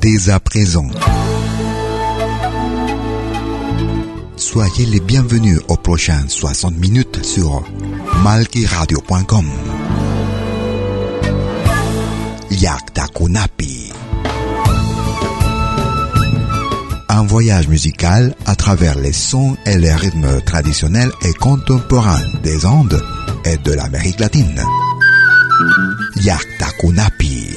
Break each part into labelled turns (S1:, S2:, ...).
S1: dès à présent. Soyez les bienvenus aux prochaines 60 minutes sur malkiradio.com. Yaktakunapi. Un voyage musical à travers les sons et les rythmes traditionnels et contemporains des Andes et de l'Amérique latine. Yaktakunapi.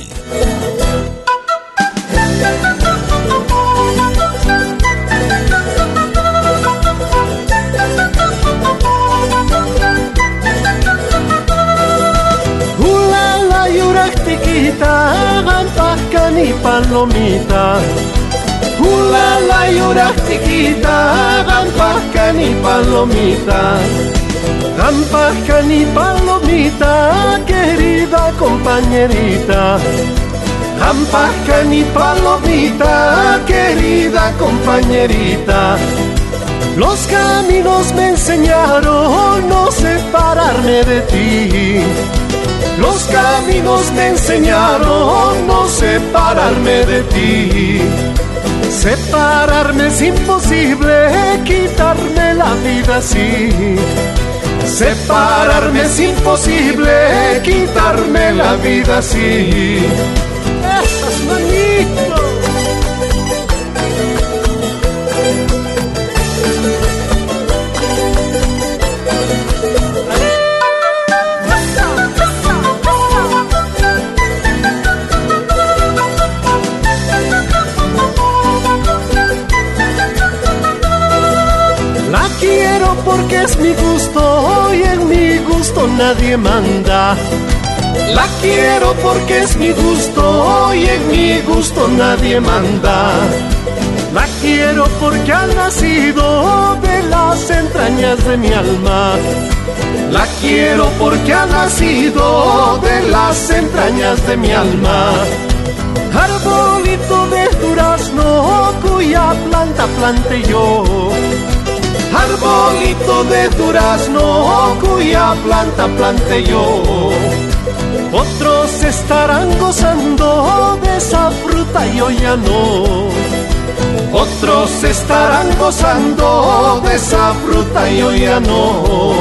S2: y palomita. Hula la yurak tiquita, gampascan y palomita. Gampascan y palomita, querida compañerita. Gampascan y palomita, querida compañerita. Los caminos me enseñaron no separarme de ti. Los caminos me enseñaron no separarme de ti. Separarme es imposible, quitarme la vida así. Separarme es imposible, quitarme la vida así. La quiero porque es mi gusto y en mi gusto nadie manda. La quiero porque ha nacido de las entrañas de mi alma. La quiero porque ha nacido de las entrañas de mi alma. Arbolito de durazno cuya planta plante yo. Arbolito de durazno cuya planta plante yo. Estarán gozando de esa fruta y yo ya no. Otros estarán gozando de esa fruta y yo ya no.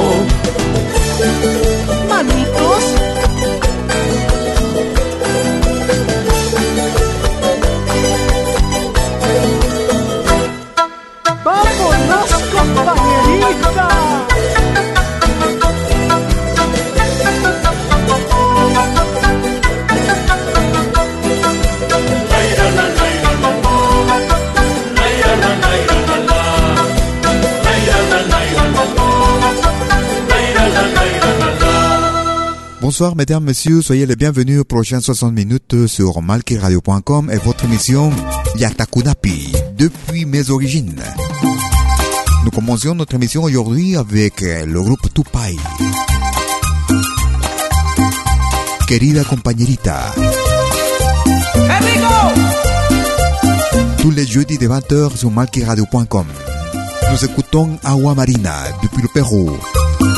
S1: Bonsoir mesdames, messieurs, soyez les bienvenus aux prochaines 60 minutes sur malkiradio.com et votre émission Yatakunapi, depuis mes origines. Nous commençons notre émission aujourd'hui avec le groupe Tupai. Querida compañerita. Tous les jeudis de 20h sur malkiradio.com. Nous écoutons Agua Marina depuis le Pérou,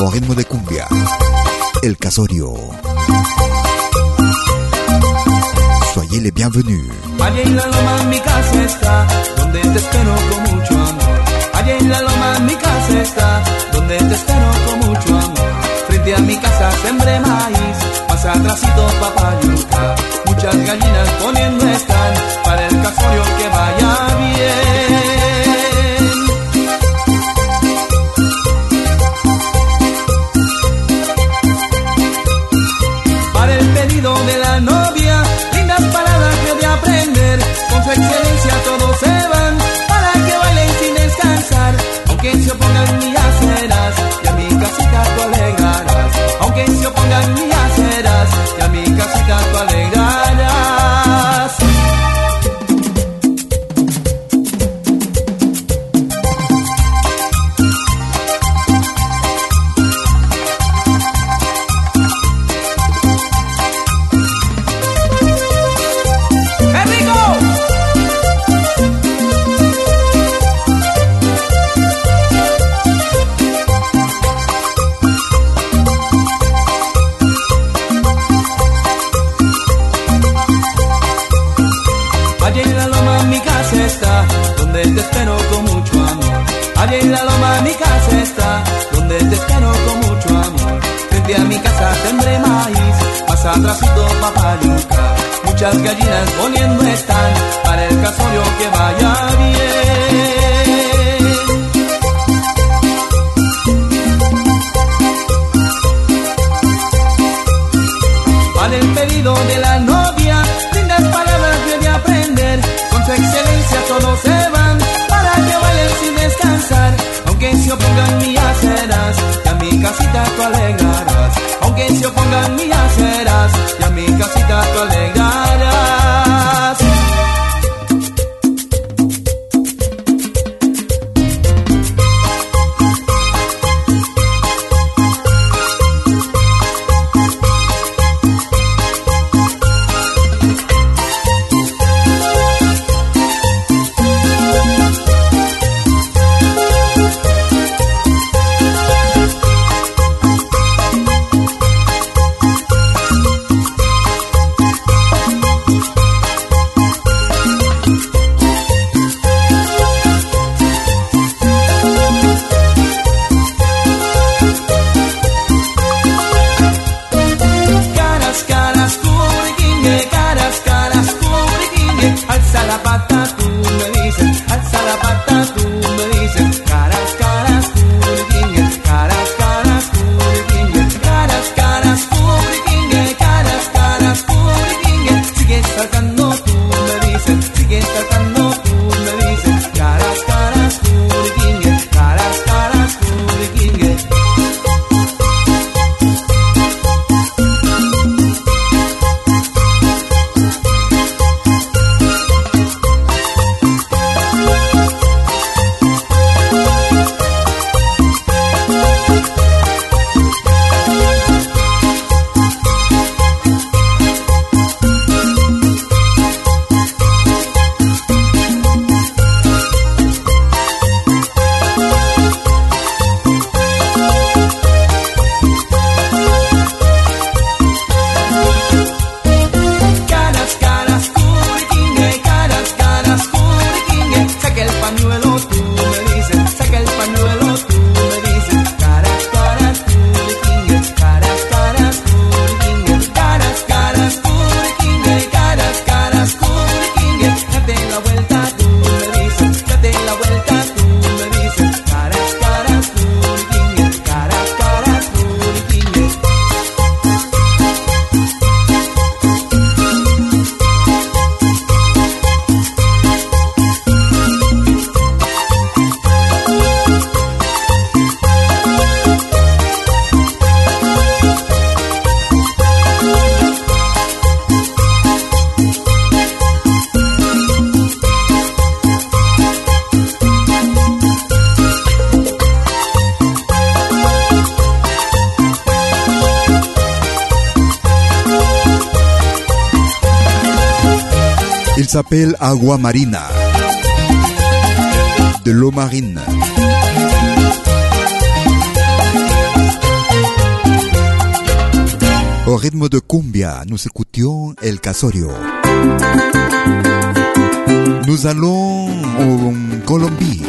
S1: au rythme de cumbia. El Casorio. Soyez les bienvenus.
S3: Allá en la loma mi casa está, donde te espero con mucho amor. Allá en la loma mi casa está, donde te espero con mucho amor. Frente a mi casa sembré maíz, más atrásito papayuca. Muchas gallinas poniendo están, para el casorio que vaya bien. Excelencia todos se De la novia, lindas palabras de aprender, con su excelencia todos se van, para que bailen sin descansar, aunque se opongan mías serás, y a mi casita tú alegrarás, aunque se opongan mías serás, y a mi casita tú alegrarás.
S1: Agua Marina. De l'eau marine. Au rythme de cumbia, nous écoutions El Casorio. Nous allons en Colombie.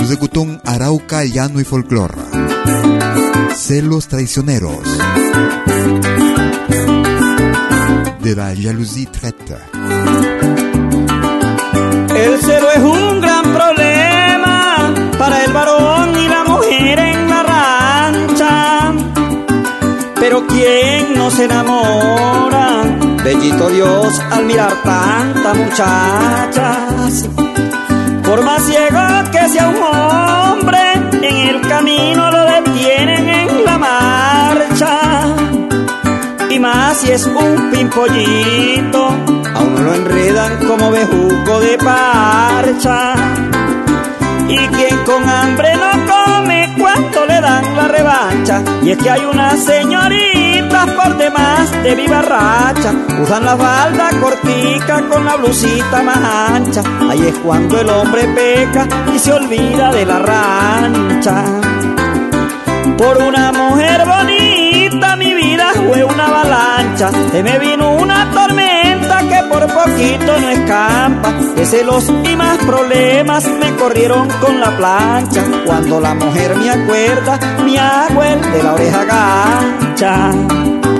S1: Nous écoutons Arauca, Llano y Folklore. Celos traicioneros. De la jalousie traite.
S4: Pero ¿quién no se enamora? Bellito Dios al mirar tantas muchachas. Por más ciego que sea un hombre, en el camino lo detienen en la marcha. Y más si es un pimpollito, aún lo enredan como bejuco de parcha. Y quien con hambre no la revancha. Y es que hay unas señoritas por demás de viva racha. Usan la falda cortica con la blusita más ancha. Ahí es cuando el hombre peca y se olvida de la rancha. Por una mujer bonita mi vida fue una avalancha, se me vino una tormenta que por poquito no escampa, de celos y más problemas me corrieron con la plancha, cuando la mujer me acuerda, me hago el de la oreja gancha.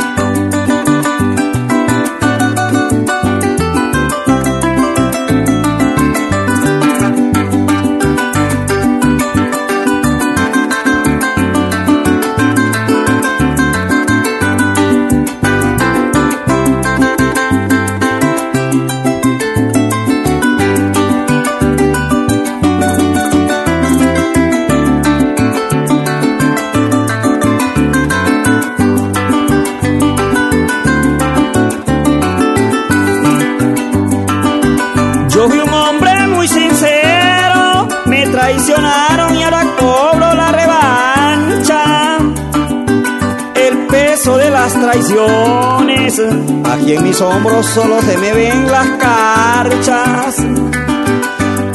S4: Traiciones, aquí en mis hombros solo se me ven las carchas.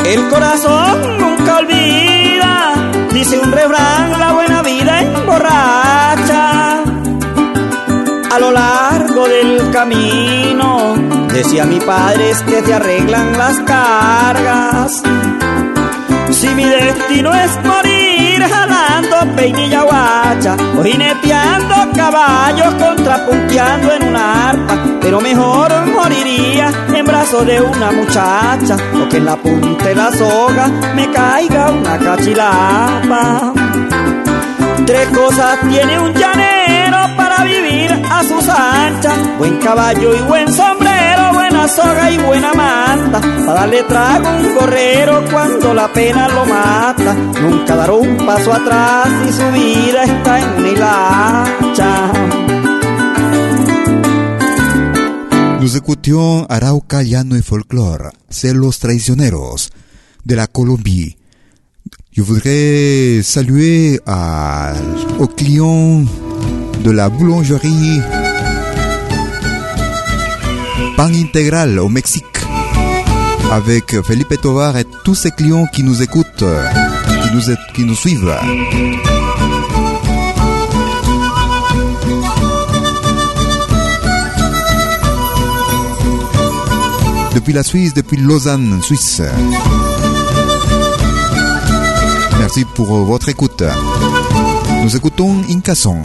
S4: El corazón nunca olvida, dice un refrán, la buena vida emborracha. A lo largo del camino, decía mi padre, que te arreglan las cargas. Si mi destino es morir peinilla guacha, o jineteando caballos, contrapunteando en una arpa, pero mejor moriría en brazos de una muchacha, o que en la punta de la soga me caiga una cachilapa. Tres cosas tiene un llanero para vivir a sus anchas. Buen caballo y buen sombrero, buena soga y buena manta. Para darle trago a un correro cuando la pena lo mata. Nunca dar un paso atrás y su vida está en una hilacha.
S1: Nous écoutions Arauca, Llano y Folklore, c'est los traicioneros de la Colombie. Je voudrais saluer à, aux clients de la boulangerie Pan Intégral au Mexique avec Felipe Tovar et tous ses clients qui nous écoutent, qui nous, qui nous suivent. Depuis la Suisse, depuis Lausanne, Suisse. Merci pour votre écoute. Nous écoutons Incasson.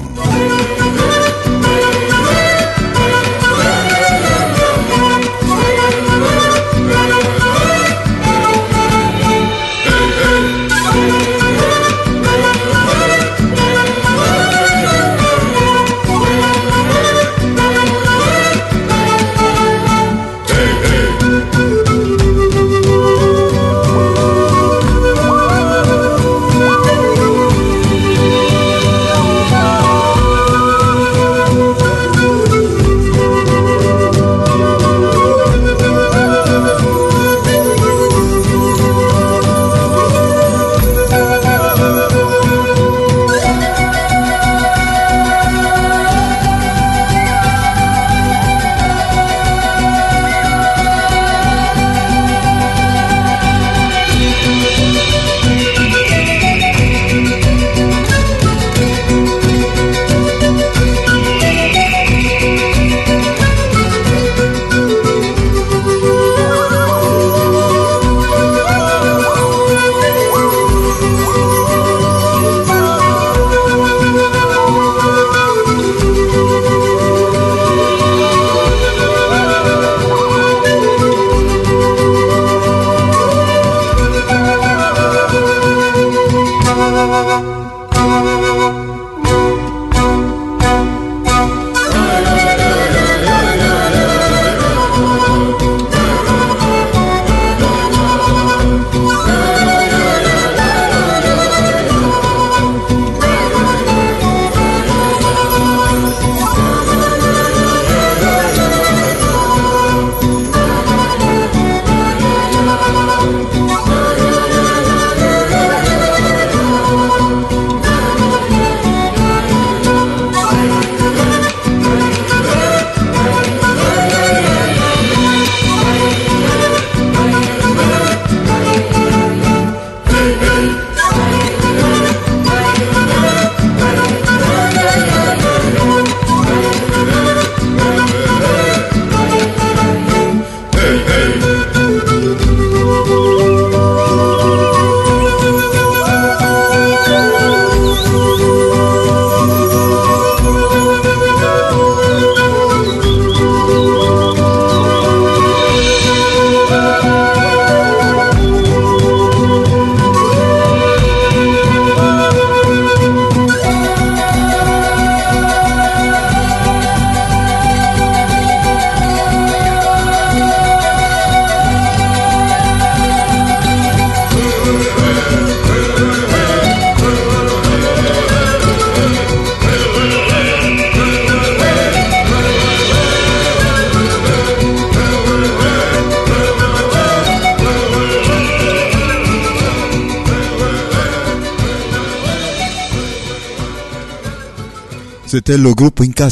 S1: C'était le groupe Inca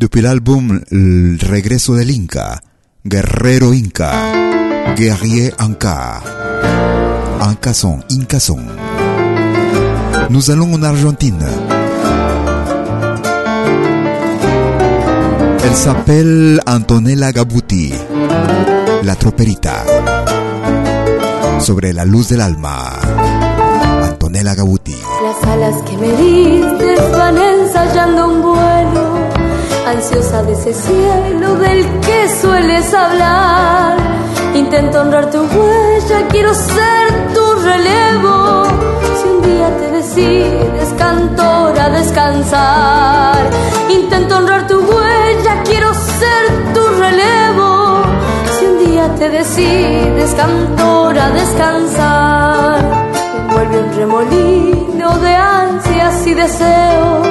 S1: depuis l'album Le Regreso del Inca, Guerrero Inca, Guerrier Inca, Inca Son, Inca. Nous allons en Argentine. Elle s'appelle Antonella Gabuti, la troperita. Sobre la luz del alma. Antonella Gabuti.
S5: Las alas que me diste ensayando un vuelo, ansiosa de ese cielo del que sueles hablar. Intento honrar tu huella, quiero ser tu relevo. Si un día te decides, cantor, a descansar. Intento honrar tu huella, quiero ser tu relevo. Si un día te decides, cantor, a descansar vuelve un remolino de ansias y deseos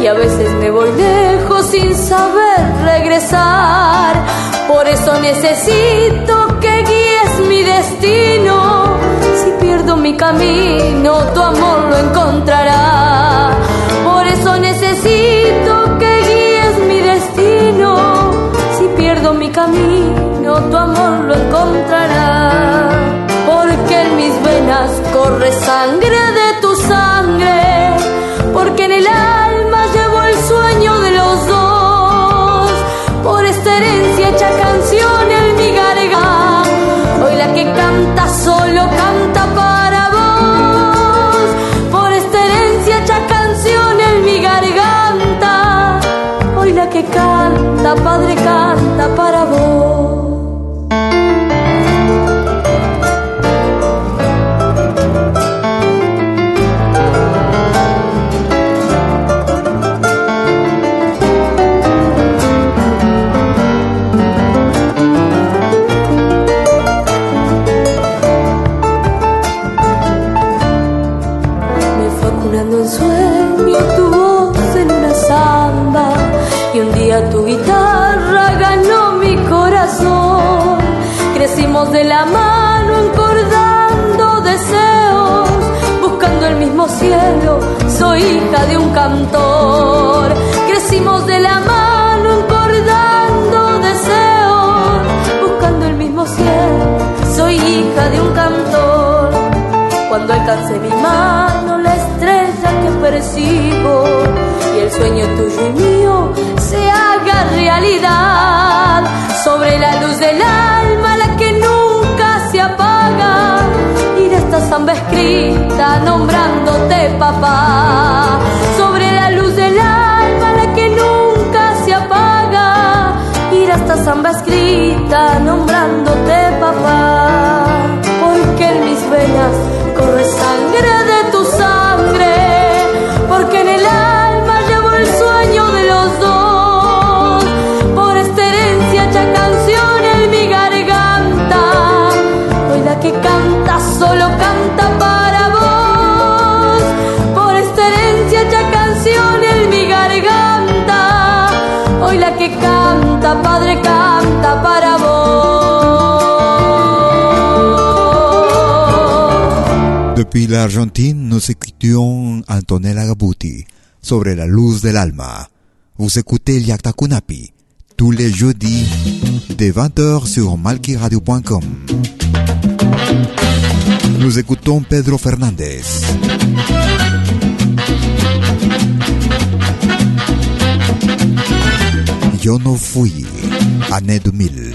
S5: y a veces me voy lejos sin saber regresar. Por eso necesito que guíes mi destino. Si pierdo mi camino, tu amor lo encontrará. Por eso necesito que guíes mi destino. Si pierdo mi camino, tu amor lo encontrará corre sangre de tu sangre, hija de un cantor. Crecimos de la mano encordando deseos, buscando el mismo cielo. Soy hija de un cantor. Cuando alcance mi mano la estrella que persigo y el sueño tuyo y mío se haga realidad sobre la luz del alma la samba escrita nombrándote papá. Sobre la luz del alma la que nunca se apaga. Y esta samba escrita nombrándote papá. Porque en mis venas corre sangre
S1: Depuis l'Argentine, nous écoutions Antonella Gabuti sobre la luz del alma. Vous écoutez Liakta Kunapi tous les jeudis de 20h sur malkiradio.com. Nous écoutons Pedro Fernandez. Yo no fui, année 2000.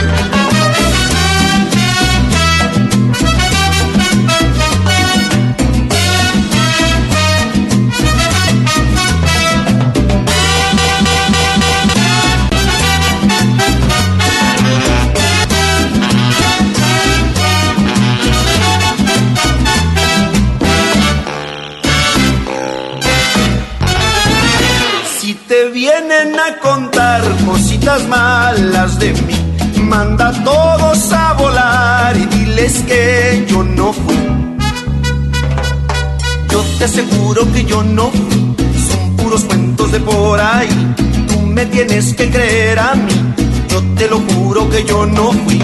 S6: Contar cositas malas de mí, manda a todos a volar y diles que yo no fui. Yo te aseguro que yo no fui, son puros cuentos de por ahí. Tú me tienes que creer a mí, yo te lo juro que yo no fui.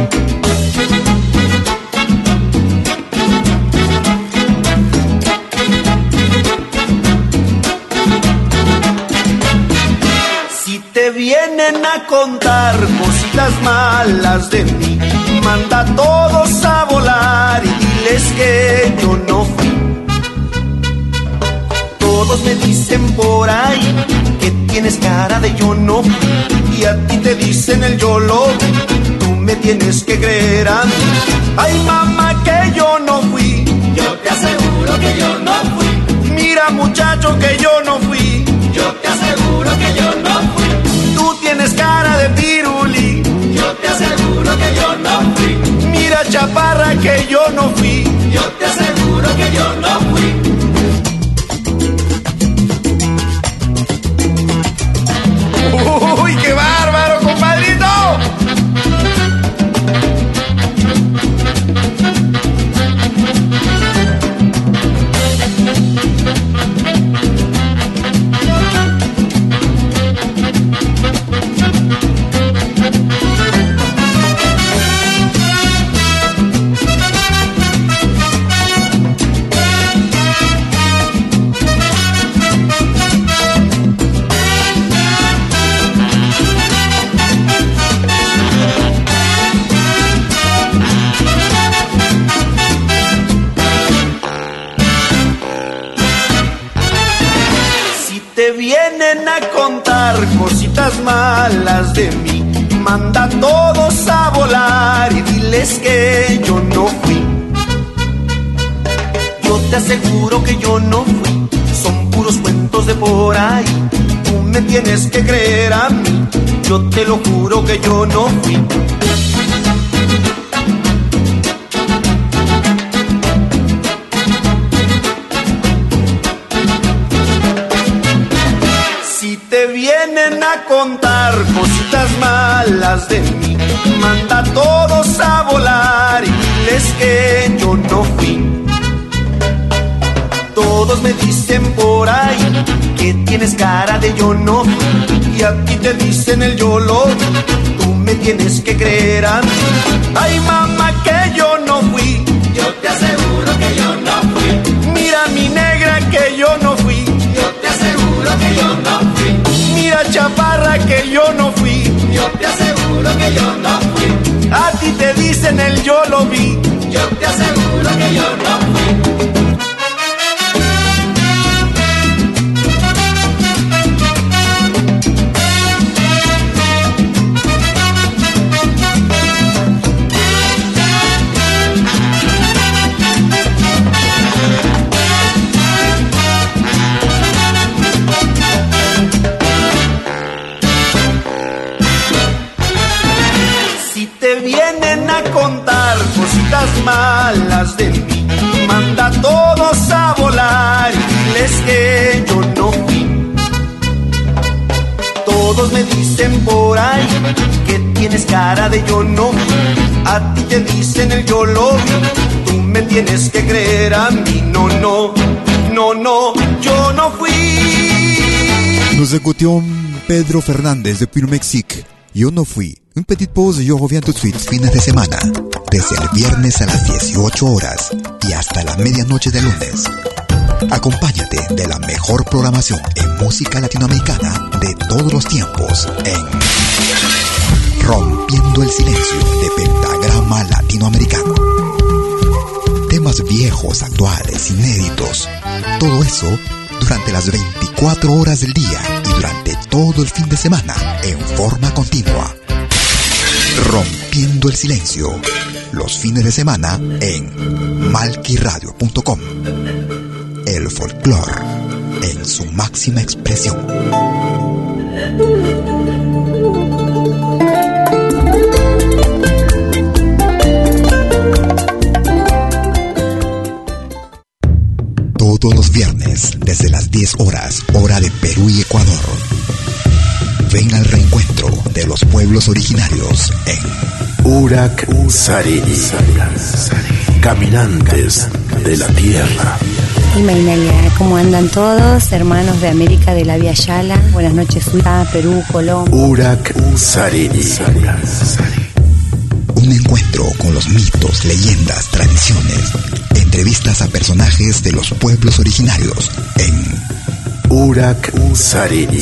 S6: Vienen a contar cositas malas de mí, manda a todos a volar y diles que yo no fui. Todos me dicen por ahí que tienes cara de yo no fui y a ti te dicen el yo lo vi. Tú me tienes que creer a mí. Ay mamá que yo no fui.
S7: Yo te aseguro que yo no fui.
S6: Mira muchacho que yo no fui.
S7: Yo te aseguro que yo no
S6: tienes cara de piruli.
S7: Yo te aseguro que yo no fui.
S6: Mira chaparra que yo no fui.
S7: Yo te aseguro que yo no fui.
S6: Cositas malas de mí, manda a todos a volar y diles que yo no fui. Yo te aseguro que yo no fui, son puros cuentos de por ahí. Tú me tienes que creer a mí, yo te lo juro que yo no fui. Vienen a contar cositas malas de mí, manda a todos a volar y diles que yo no fui. Todos me dicen por ahí que tienes cara de yo no fui y a ti te dicen el yo lo. Tú me tienes que creer a mí. Ay mamá que yo no fui.
S7: Yo te aseguro que yo no fui.
S6: Mira mi negra que yo no fui.
S7: Yo te aseguro que yo no fui.
S6: Mira chaparra que yo no fui.
S7: Yo te aseguro que yo no fui.
S6: A ti te dicen el yo lo vi.
S7: Yo te aseguro que yo no fui.
S6: Malas de mí, manda a todos a volar y diles que yo no fui. Todos me dicen por ahí que tienes cara de yo no. A ti te dicen el yo lo vi. Tú me tienes que creer a mí. No, no, no, no, yo no fui.
S1: Nous écoutions Pedro Fernández depuis le Mexique. Yo no fui. Une petite pause yo reviens tout. Fines de semana. Desde el viernes a las 18 horas y hasta la medianoche de lunes. Acompáñate de la mejor programación en música latinoamericana de todos los tiempos en Rompiendo el Silencio de Pentagrama Latinoamericano. Temas viejos, actuales, inéditos. Todo eso durante las 24 horas del día y durante todo el fin de semana en forma continua. Rompiendo el Silencio. Los fines de semana en malquiradio.com. El folclore en su máxima expresión. Todos los viernes, desde las 10 horas, hora de Perú y Ecuador. Ven al reencuentro de los pueblos originarios en
S8: Urak Sariri. Caminantes de la tierra.
S9: Y Mainalia, ¿cómo andan todos? Hermanos de América de la Vía Yala. Buenas noches, Suiza, Perú, Colombia.
S8: Urak Sariri.
S1: Un encuentro con los mitos, leyendas, tradiciones, entrevistas a personajes de los pueblos originarios en
S8: Urak Sariri.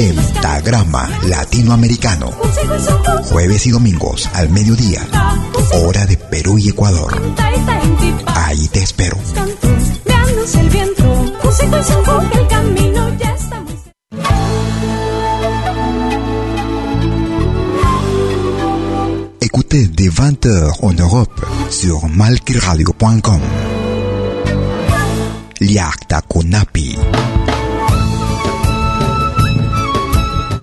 S1: Pentagrama Latinoamericano. Jueves y domingos al mediodía. Hora de Perú y Ecuador. Ahí te espero. Écoutez des 20h en Europe sur malquiradio.com. Liakta Kunapi.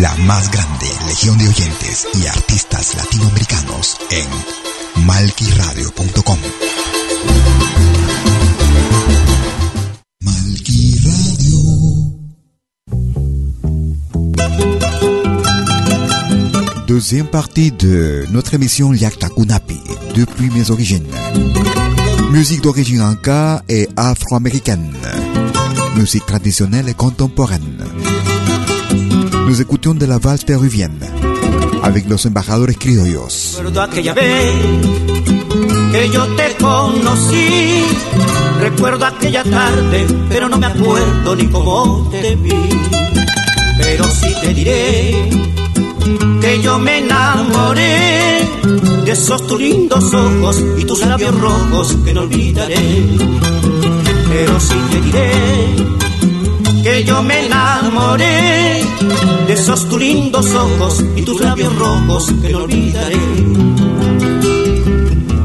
S1: La más grande legión de oyentes y artistas latinoamericanos en malquiradio.com. Malqui Deuxième partie de notre émission Yakta Kunapi, depuis mes origines. Musique d'origine inca et afro-américaine. Musique traditionnelle et contemporaine. Nous écoutions de la valse péruvienne avec los embajadores criollos.
S10: Recuerdo aquella vez que yo te conocí. Recuerdo aquella tarde, pero no me acuerdo ni cómo te vi. Pero sí te diré que yo me enamoré de esos tus lindos ojos y tus labios rojos que no olvidaré. Pero sí te diré que yo me enamoré de esos tus lindos ojos y tus labios rojos que no olvidaré.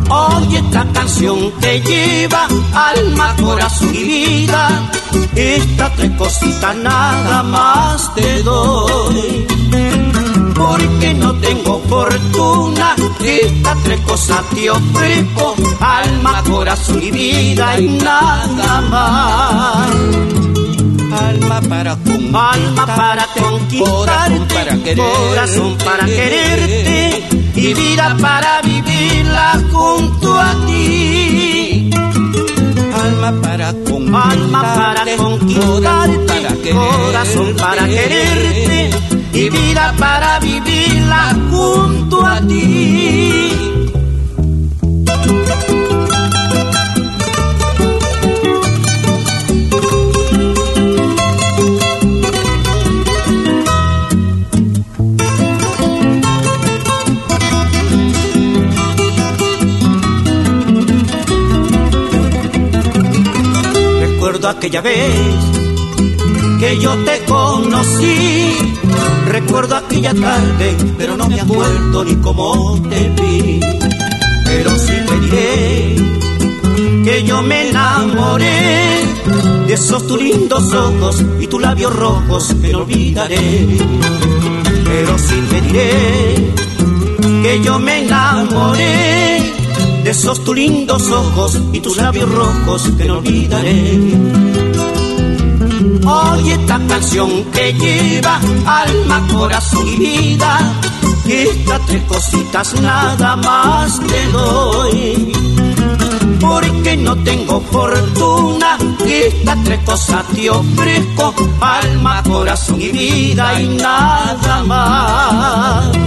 S10: Oye esta canción que lleva alma, corazón y vida, estas tres cositas nada más te doy. Porque no tengo fortuna, estas tres cosas te ofrezco, alma, corazón y vida y nada más alma para con alma para conquistarte, corazón para quererte, corazón para quererte y vida para vivirla junto a ti. Alma para con alma para conquistarte, corazón para quererte y vida para vivirla junto a ti. Recuerdo aquella vez que yo te conocí. Recuerdo aquella tarde, pero no me acuerdo ni cómo te vi. Pero sí te diré que yo me enamoré de esos tus lindos ojos y tus labios rojos que olvidaré. Pero sí te diré que yo me enamoré de esos tus lindos ojos y tus labios rojos que no olvidaré. Oye esta canción que lleva alma, corazón y vida, estas tres cositas nada más te doy. porque no tengo fortuna estas tres cosas te ofrezco, alma, corazón y vida y nada más.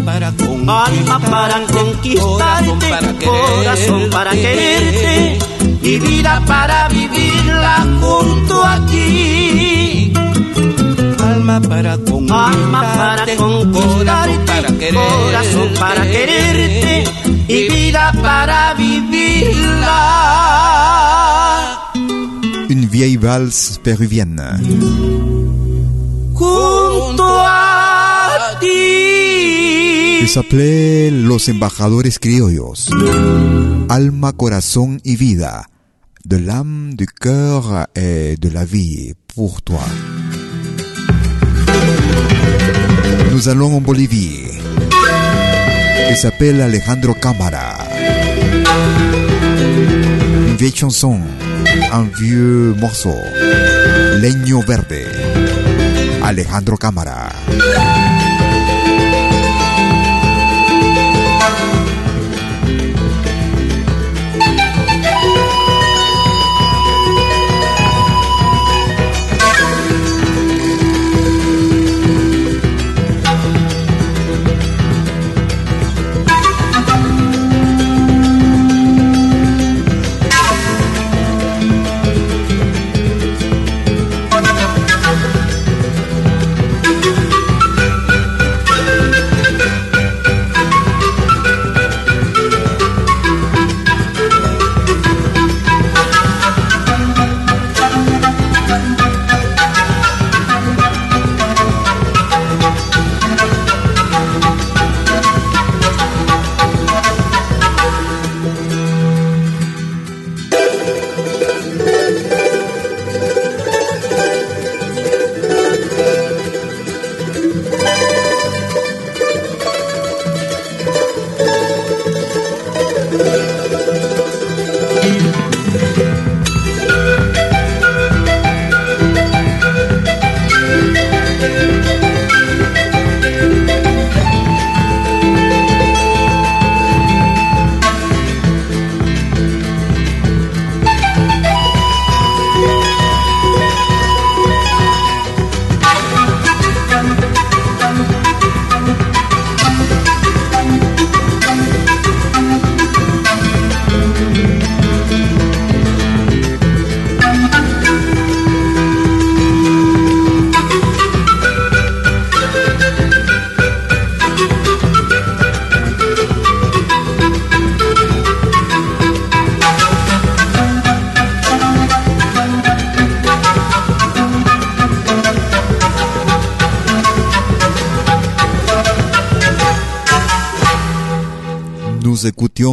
S11: Alma para
S10: Alma para conquistarte, corazón para quererte. y vida para vivirla junto a ti.
S11: Alma para
S10: Alma para
S11: conquistarte, corazón para quererte,
S10: corazón para quererte. Y vida para vivirla.
S1: Une vieille valse péruvienne. S'appelait Los Embajadores Criollos. Alma, corazón y vida. De l'âme, du cœur et de la vie pour toi. Nous allons en Bolivie. Il s'appelle Alejandro Cámara. Une vieille chanson, un vieux morceau. Leño verde. Alejandro Cámara.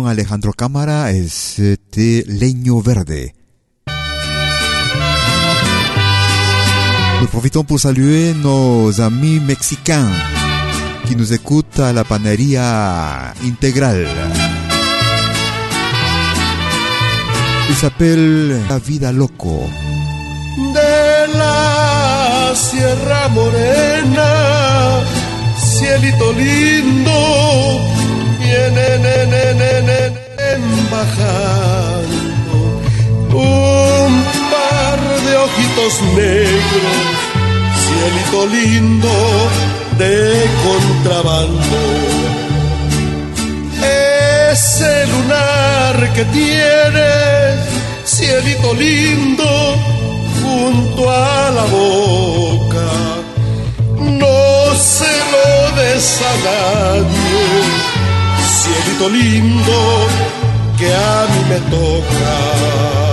S1: Alejandro Cámara et c'était Leño Verde. Nous profitons pour saluer nos amis mexicains qui nous écoutent à la paneria intégrale. Il s'appelle La Vida Loco.
S12: de la Sierra Morena, cielito lindo, negros, cielito lindo de contrabando. Ese lunar que tienes, cielito lindo, junto a la boca. No se lo des a nadie, cielito lindo, que a mí me toca.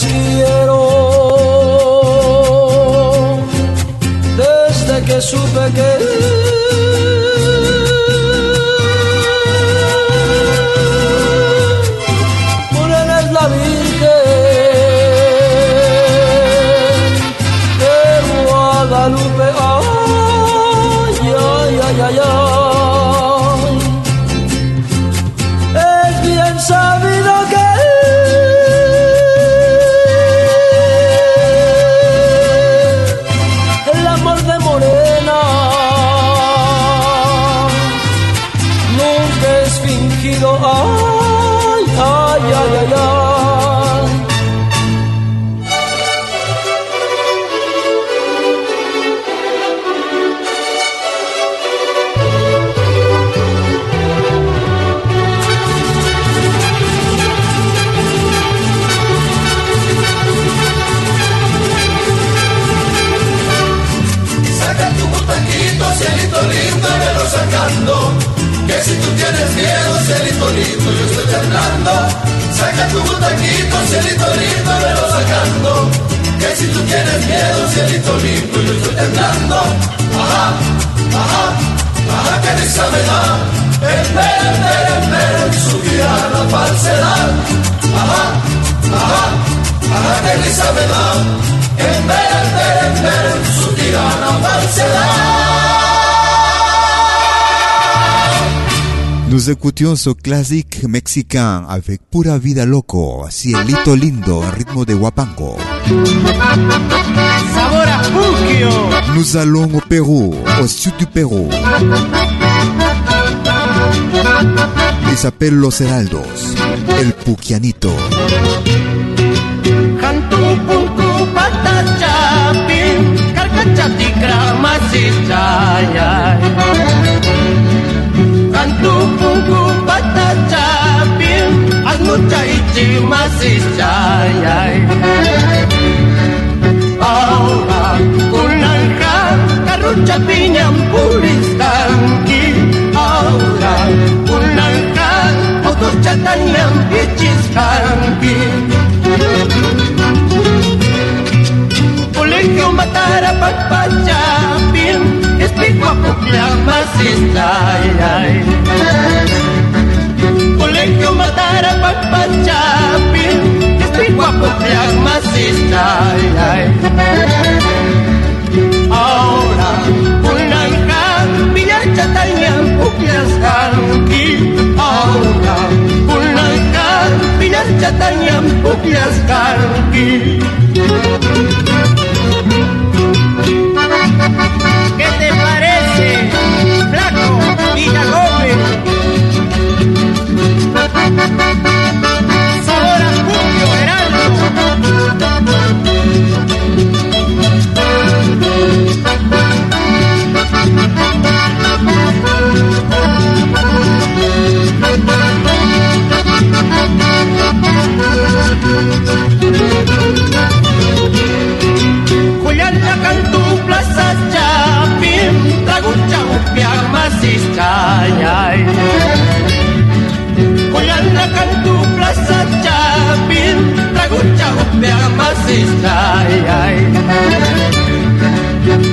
S13: Quiero. Desde que supe que fingido. Ay, ay, ay, ay, ay.
S12: Saca tu cielito lindo, velo sacando. Que si tú tienes miedo, cielito lindo, yo estoy temblando. Saca tu butaquito, cielito lindo, velo sacando. Que si tú tienes miedo, cielito lindo, yo estoy temblando. Ajá, ajá, ajá, que risa me da. Espera, espera, espera, en su tirana falsedad. Ajá, ajá, ajá, que risa me da. Espera, espera, espera, en su tirana falsedad.
S1: Nous écoutions ce classique mexicain avec Pura Vida Loco, Cielito Lindo, en ritmo de Huapango.
S14: Sabor a Puquio.
S1: Nous allons au Pérou, au sud du Pérou. Il s'appelle Los Heraldos, El Puquianito.
S15: Cantu punku patachapin Karkachati kramasisayay Cantu punku patachapin Almucha ichi masisayay Ahora kunanja Karucha piñam puriskanki Ahora kunanja Otorcha tanyam pichiskanki Colegio Matara Pacpachapin Explico a Colegio Villachatañan Puclasjanki
S14: ¿Qué
S15: Tragucha, Upia, Masistayay.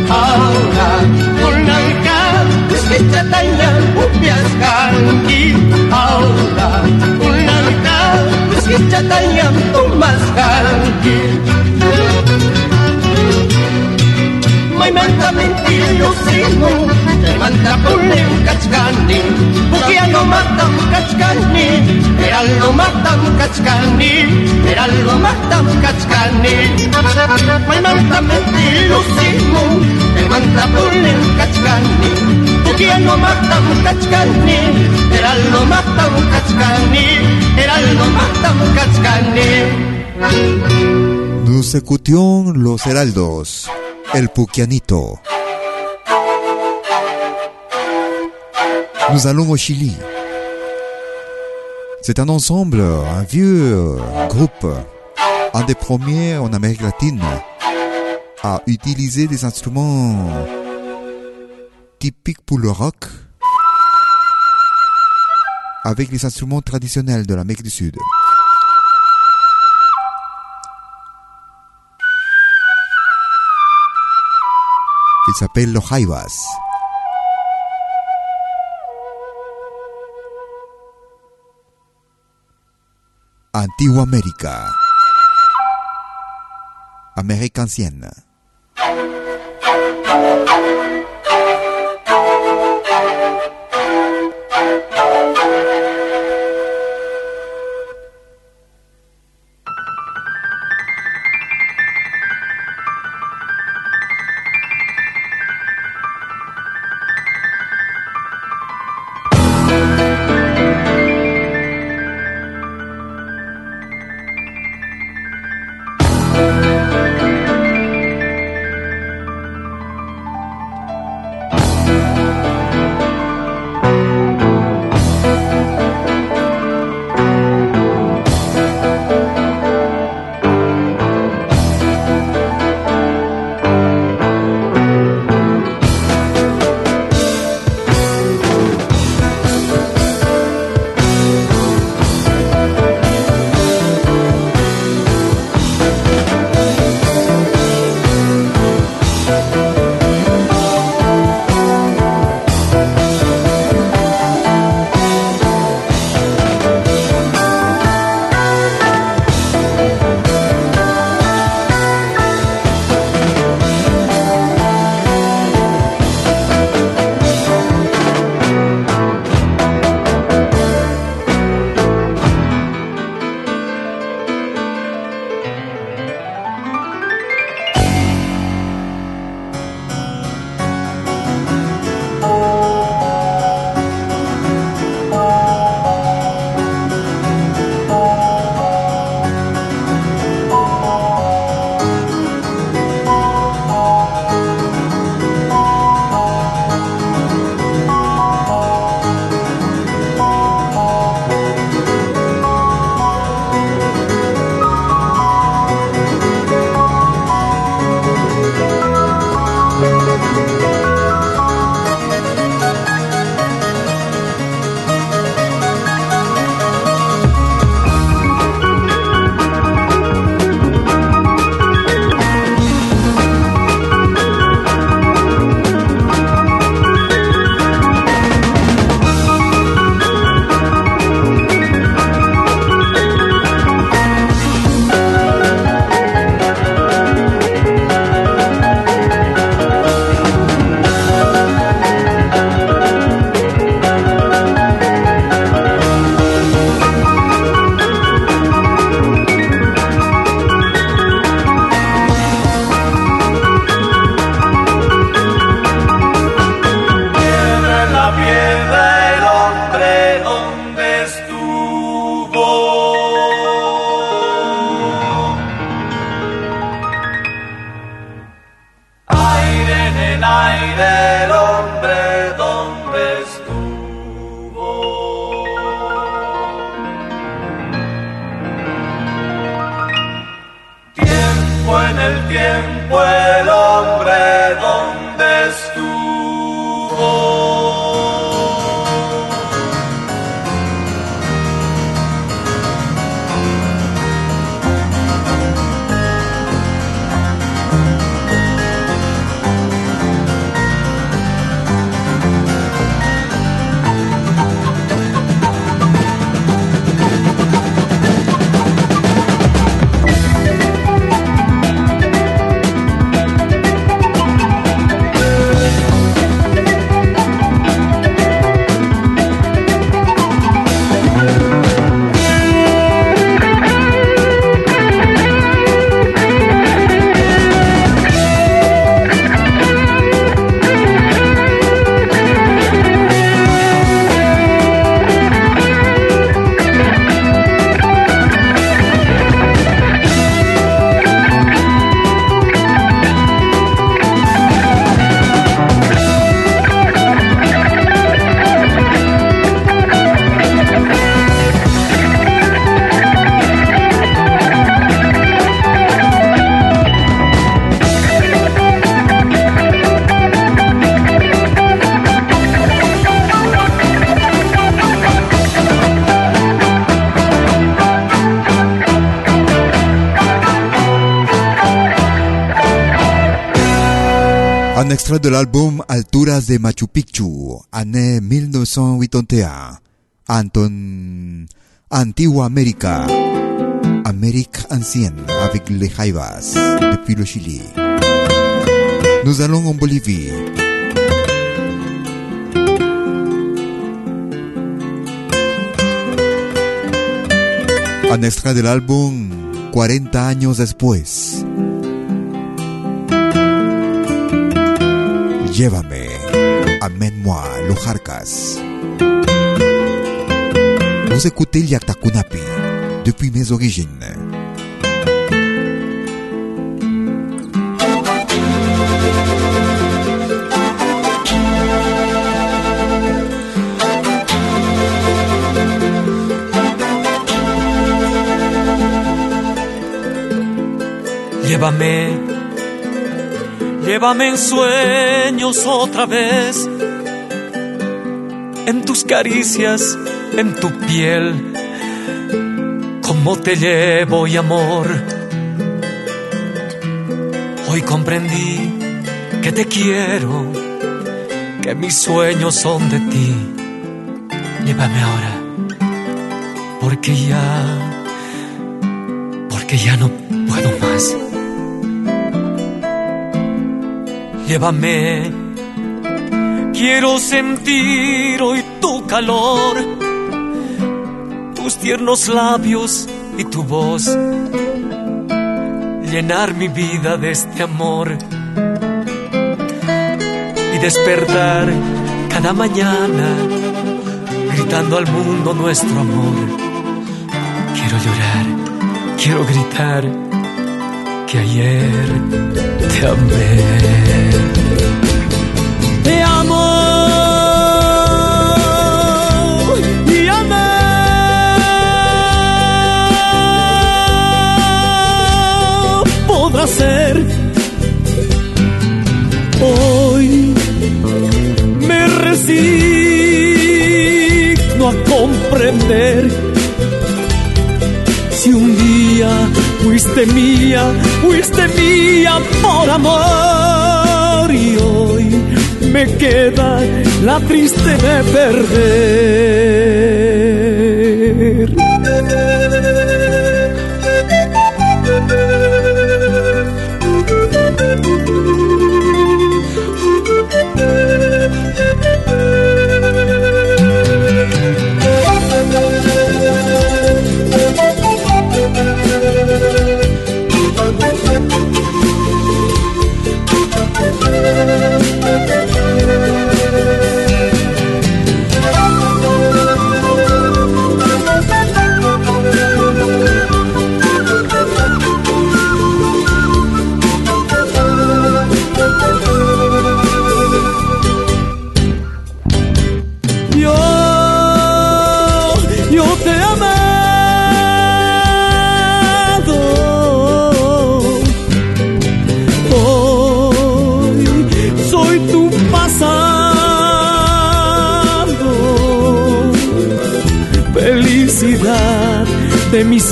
S15: Ahora, Unanka, Uskita, Tanya, Upias, Kanki. Ahora, Unanka, Uskita, Tanya, Tumas, Kanki. May manta mentillo sino Te manta punem kachkani Bukiano matam kachkani Heraldo matam kachkani Heraldo matam kachkani May manta mentillo sino Te manta punem kachkani Bukiano matam kachkani Heraldo matam kachkani Heraldo matam kachkani
S1: Nous écoutions Los Heraldos, El Puquianito. nous allons au Chili. C'est un ensemble, un vieux euh, groupe, un des premiers en Amérique latine à utiliser des instruments typiques pour le rock avec les instruments traditionnels de l'Amérique du Sud. Il s'appelle le Antigua América. América ancienne. en el tiempo el extrait de l'album Alturas de Machu Picchu, année 1981. Anton Antigua América. Amérique ancienne avec les Jaivas depuis le Chili. Nous allons en Bolivie. Un extrait de l'album 40 años después. Llévame, amène-moi, los Jarcas. Vous écoutez Yatakunapi depuis mes origines.
S16: Llévame en sueños otra vez, en tus caricias, en tu piel, como te llevo y amor. Hoy comprendí que te quiero, que mis sueños son de ti. Llévame ahora, porque ya, porque ya no puedo más. Llévame, quiero sentir hoy tu calor, tus tiernos labios y tu voz, llenar mi vida de este amor y despertar cada mañana gritando al mundo nuestro amor. Quiero llorar, quiero gritar que ayer te amé. Te amo y amé. Podrá ser hoy me resigno a comprender si un fuiste mía, fuiste mía por amor y hoy me queda la triste de perder.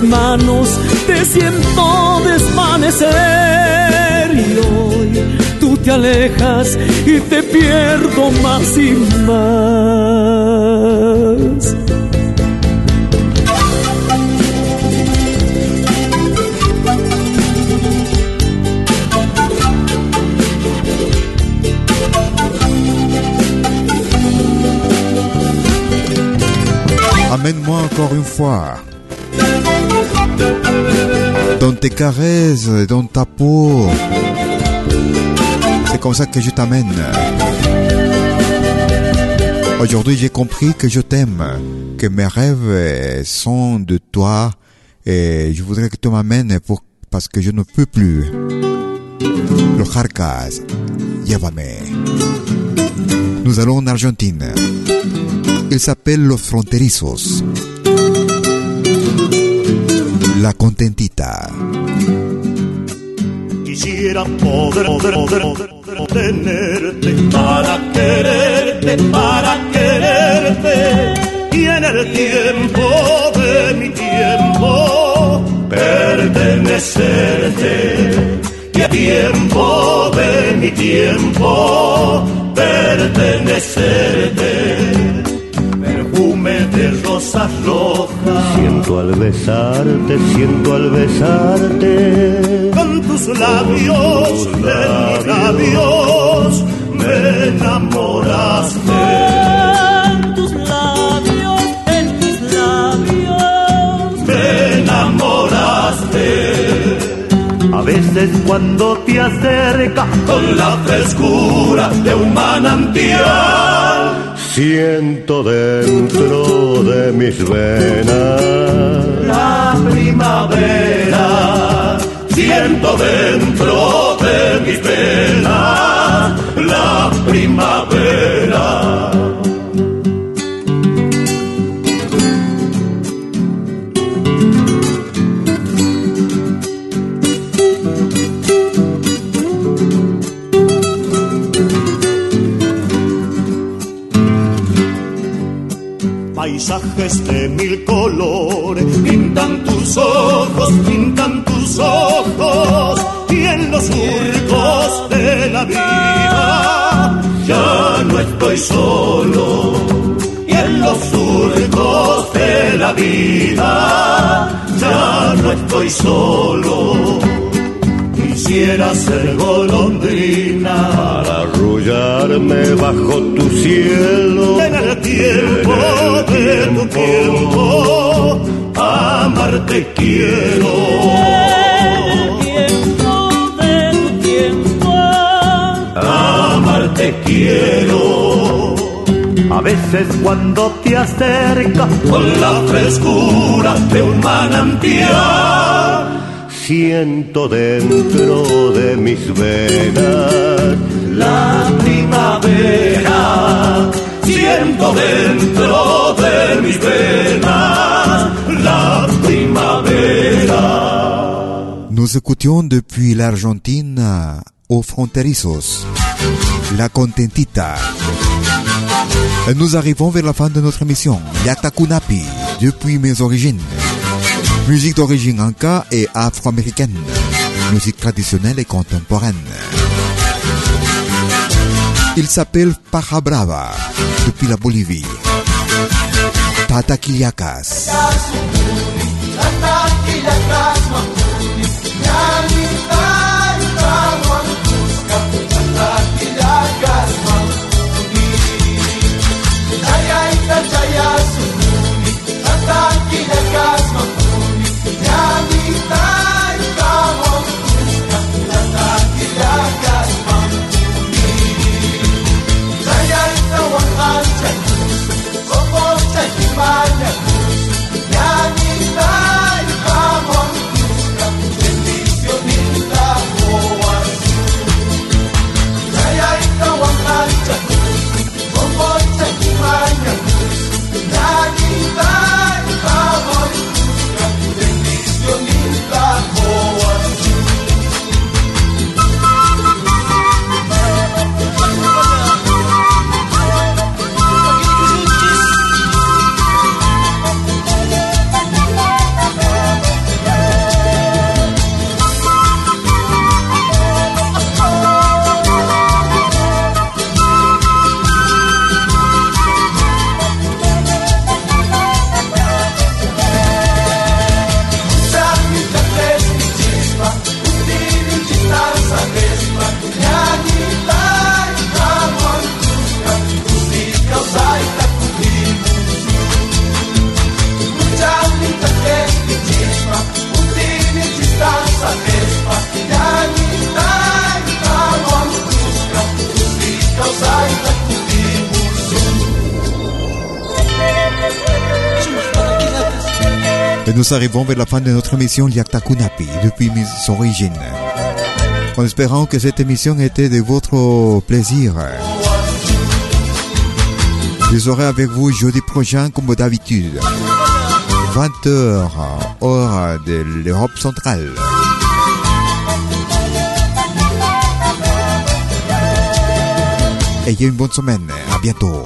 S16: Manos te siento desvanecer y hoy tú te alejas y te pierdo más y más.
S1: Amène-moi encore une fois. Tes caresses, dans ta peau. C'est comme ça que je t'amène. Aujourd'hui, j'ai compris que je t'aime, que mes rêves sont de toi et je voudrais que tu m'amènes pour, parce que je ne peux plus. Los Jarcas, llévame. Nous allons en Argentine. Il s'appelle Los Fronterizos. La Contentita.
S12: Quisiera poder, poder, poder, poder tenerte para quererte, para quererte. Y en el tiempo de mi tiempo pertenecerte. Y a tiempo de mi tiempo pertenecerte. Rosas rojas.
S17: Siento al besarte, siento al besarte.
S12: Con tus labios, de mis labios, me enamoraste.
S16: En tus labios, en tus labios.
S12: Me enamoraste.
S17: A veces cuando te acercas
S12: con la frescura de un manantial.
S17: Siento dentro de mis venas
S12: la primavera. Siento dentro de mis venas la primavera. Paisajes de mil colores pintan tus ojos, pintan tus ojos y en los surcos de la vida. Ya no estoy solo y en los surcos de la vida. Ya no estoy solo quisiera ser golondrina.
S17: Para arrullarme bajo tu cielo.
S12: En el tiempo de tu tiempo. amarte quiero.
S16: De tu tiempo
S12: amarte quiero.
S17: A veces cuando te acercas
S12: con la frescura de un manantial
S17: siento dentro de mis venas
S12: la primavera. Siento dentro de mis venas la primavera.
S1: Nous écoutions depuis l'Argentine aux fronterizos, la contentita. Nous arrivons vers la fin de notre émission, Yatakunapi, depuis mes origines. Musique d'origine anka et afro-américaine. Musique traditionnelle et contemporaine. Il s'appelle Paja Brava, depuis la Bolivie. Tata. Nous arrivons vers la fin de notre émission Liaktakunapi depuis mes origines. En espérant que cette émission était de votre plaisir. Je serai avec vous jeudi prochain comme d'habitude. 20h, heure de l'Europe centrale. Ayez une bonne semaine. À bientôt.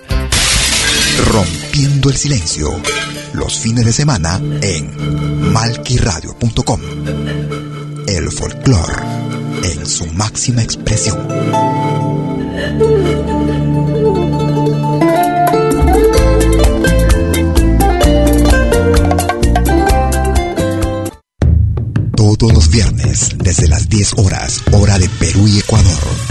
S1: Rompiendo el Silencio. Los fines de semana en malquiradio.com. El folclore en su máxima expresión. Todos los viernes, desde las 10 horas, hora de Perú y Ecuador.